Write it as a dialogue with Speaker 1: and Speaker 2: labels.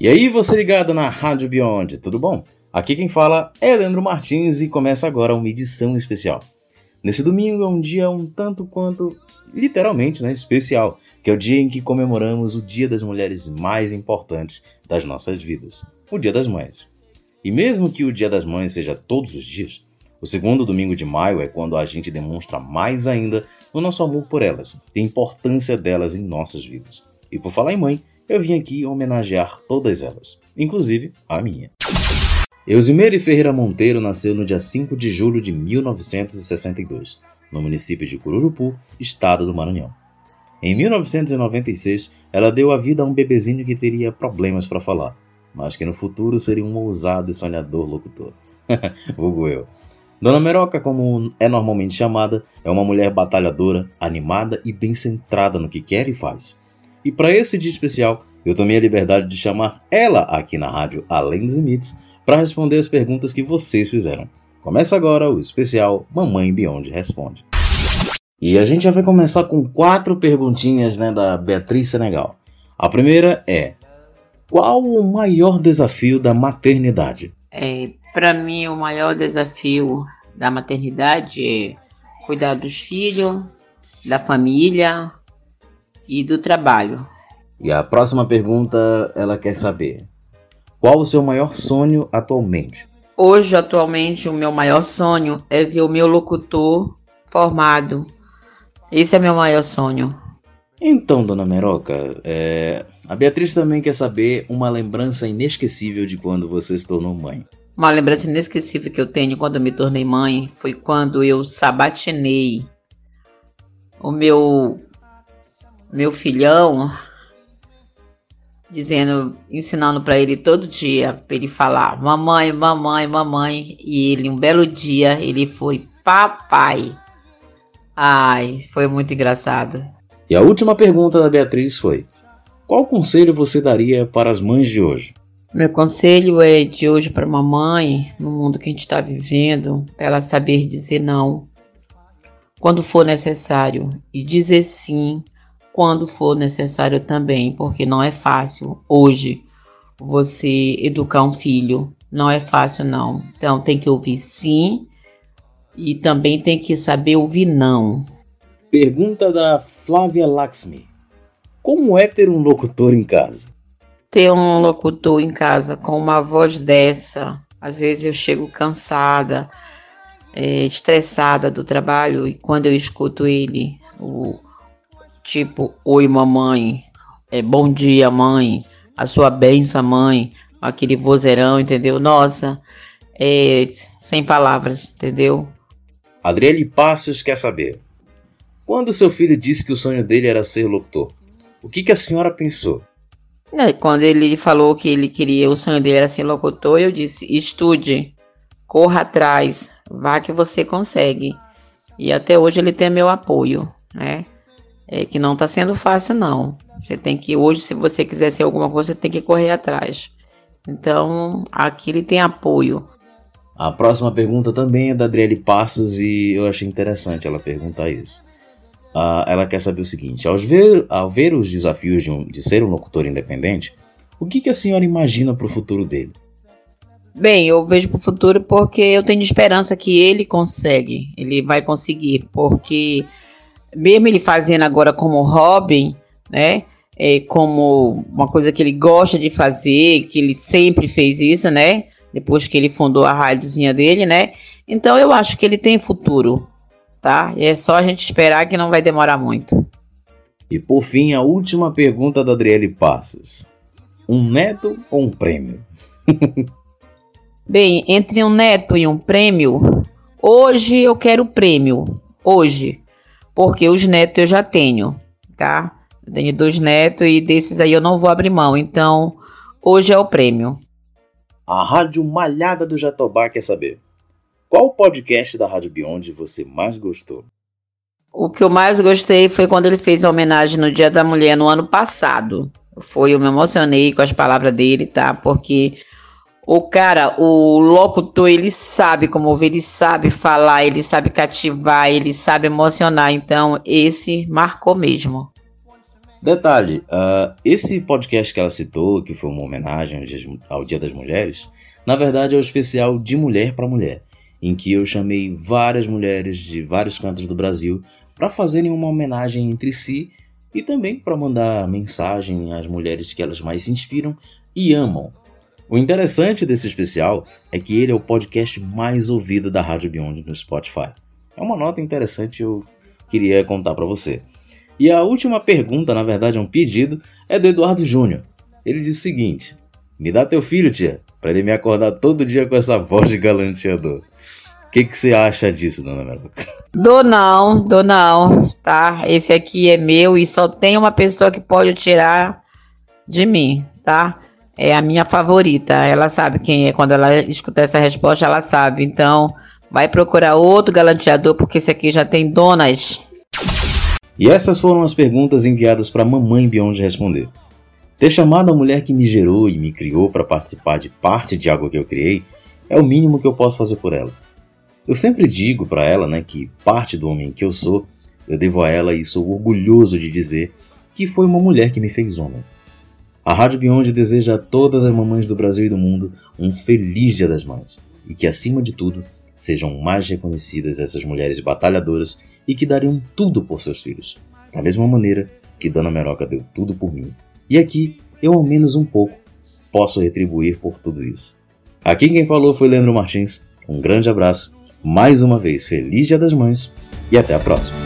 Speaker 1: E aí, você ligado na Rádio Beyond, tudo bom? Aqui quem fala é Leandro Martins e começa agora uma edição especial. Nesse domingo é um dia um tanto quanto, literalmente, né, especial, que é o dia em que comemoramos o Dia das Mulheres mais importantes das nossas vidas, o Dia das Mães. E mesmo que o Dia das Mães seja todos os dias, o segundo domingo de maio é quando a gente demonstra mais ainda o nosso amor por elas e a importância delas em nossas vidas. E por falar em mãe, eu vim aqui homenagear todas elas, inclusive a minha. Eusimeire Ferreira Monteiro nasceu no dia 5 de julho de 1962, no município de Cururupu, estado do Maranhão. Em 1996, ela deu a vida a um bebezinho que teria problemas para falar, mas que no futuro seria um ousado e sonhador locutor. Vulgo eu. Dona Meroca, como é normalmente chamada, é uma mulher batalhadora, animada e bem centrada no que quer e faz. E para esse dia especial, eu tomei a liberdade de chamar ela aqui na rádio Além dos Limites para responder as perguntas que vocês fizeram. Começa agora o especial Mamãe Beyond Responde. E a gente já vai começar com quatro perguntinhas né, da Beatriz Senegal. A primeira é: Qual o maior desafio da maternidade?
Speaker 2: É, para mim, o maior desafio da maternidade é cuidar dos filhos, da família e do trabalho.
Speaker 1: E a próxima pergunta, ela quer saber: qual o seu maior sonho atualmente?
Speaker 2: Hoje, atualmente, o meu maior sonho é ver o meu locutor formado. Esse é meu maior sonho.
Speaker 1: Então, dona Meroca, é... a Beatriz também quer saber uma lembrança inesquecível de quando você se tornou mãe.
Speaker 2: Uma lembrança inesquecível que eu tenho quando eu me tornei mãe foi quando eu sabatinei o meu meu filhão dizendo, ensinando para ele todo dia para ele falar mamãe, mamãe, mamãe e ele um belo dia ele foi papai. Ai, foi muito engraçado.
Speaker 1: E a última pergunta da Beatriz foi: Qual conselho você daria para as mães de hoje?
Speaker 2: Meu conselho é de hoje para mamãe, no mundo que a gente está vivendo, ela saber dizer não quando for necessário e dizer sim quando for necessário também, porque não é fácil hoje você educar um filho, não é fácil não. Então tem que ouvir sim e também tem que saber ouvir não.
Speaker 1: Pergunta da Flávia Laxmi: Como é ter um locutor em casa?
Speaker 2: ter um locutor em casa com uma voz dessa, às vezes eu chego cansada, é, estressada do trabalho e quando eu escuto ele, o tipo, oi mamãe, é bom dia mãe, a sua benção mãe, aquele vozeirão, entendeu? Nossa, é, sem palavras, entendeu?
Speaker 1: Adriele Passos quer saber. Quando seu filho disse que o sonho dele era ser locutor, o que, que a senhora pensou?
Speaker 2: Né, quando ele falou que ele queria, o sonho dele era ser locutor, eu disse: estude, corra atrás, vá que você consegue. E até hoje ele tem meu apoio, né? É que não está sendo fácil, não. Você tem que, hoje, se você quiser ser alguma coisa, você tem que correr atrás. Então, aqui ele tem apoio.
Speaker 1: A próxima pergunta também é da Adriele Passos e eu achei interessante ela perguntar isso. Uh, ela quer saber o seguinte: ao ver, ao ver os desafios de, um, de ser um locutor independente, o que, que a senhora imagina para o futuro dele?
Speaker 2: Bem, eu vejo para o futuro porque eu tenho esperança que ele consegue, ele vai conseguir, porque mesmo ele fazendo agora como hobby, né? É, como uma coisa que ele gosta de fazer, que ele sempre fez isso, né? Depois que ele fundou a rádiozinha dele, né? Então eu acho que ele tem futuro tá? E é só a gente esperar que não vai demorar muito.
Speaker 1: E por fim, a última pergunta da Adriele Passos: um neto ou um prêmio?
Speaker 2: Bem, entre um neto e um prêmio, hoje eu quero prêmio. Hoje. Porque os netos eu já tenho, tá? Eu tenho dois netos e desses aí eu não vou abrir mão. Então, hoje é o prêmio.
Speaker 1: A Rádio Malhada do Jatobá quer saber. Qual podcast da Rádio Beyond você mais gostou?
Speaker 2: O que eu mais gostei foi quando ele fez a homenagem no Dia da Mulher no ano passado. Foi, eu me emocionei com as palavras dele, tá? Porque o cara, o locutor, ele sabe comover, ele sabe falar, ele sabe cativar, ele sabe emocionar. Então, esse marcou mesmo.
Speaker 1: Detalhe, uh, esse podcast que ela citou, que foi uma homenagem ao Dia das Mulheres, na verdade é o especial de mulher para mulher, em que eu chamei várias mulheres de vários cantos do Brasil para fazerem uma homenagem entre si e também para mandar mensagem às mulheres que elas mais se inspiram e amam. O interessante desse especial é que ele é o podcast mais ouvido da Rádio Beyond no Spotify. É uma nota interessante eu queria contar para você. E a última pergunta, na verdade é um pedido, é do Eduardo Júnior. Ele diz o seguinte: Me dá teu filho, tia, para ele me acordar todo dia com essa voz de galanteador. O que, você acha disso, dona Meruca?
Speaker 2: Dou não, dou não, tá? Esse aqui é meu e só tem uma pessoa que pode tirar de mim, tá? É a minha favorita. Ela sabe quem é. Quando ela escutar essa resposta, ela sabe. Então, vai procurar outro galanteador, porque esse aqui já tem donas.
Speaker 1: E essas foram as perguntas enviadas para a mamãe Beyond responder. Ter chamado a mulher que me gerou e me criou para participar de parte de algo que eu criei é o mínimo que eu posso fazer por ela. Eu sempre digo para ela né, que parte do homem que eu sou, eu devo a ela e sou orgulhoso de dizer que foi uma mulher que me fez homem. A Rádio Beyond deseja a todas as mamães do Brasil e do mundo um feliz Dia das Mães e que, acima de tudo, sejam mais reconhecidas essas mulheres batalhadoras e que dariam tudo por seus filhos, da mesma maneira que Dona Meroca deu tudo por mim. E aqui, eu ao menos um pouco, posso retribuir por tudo isso. Aqui quem falou foi Leandro Martins. Um grande abraço, mais uma vez feliz Dia das Mães e até a próxima.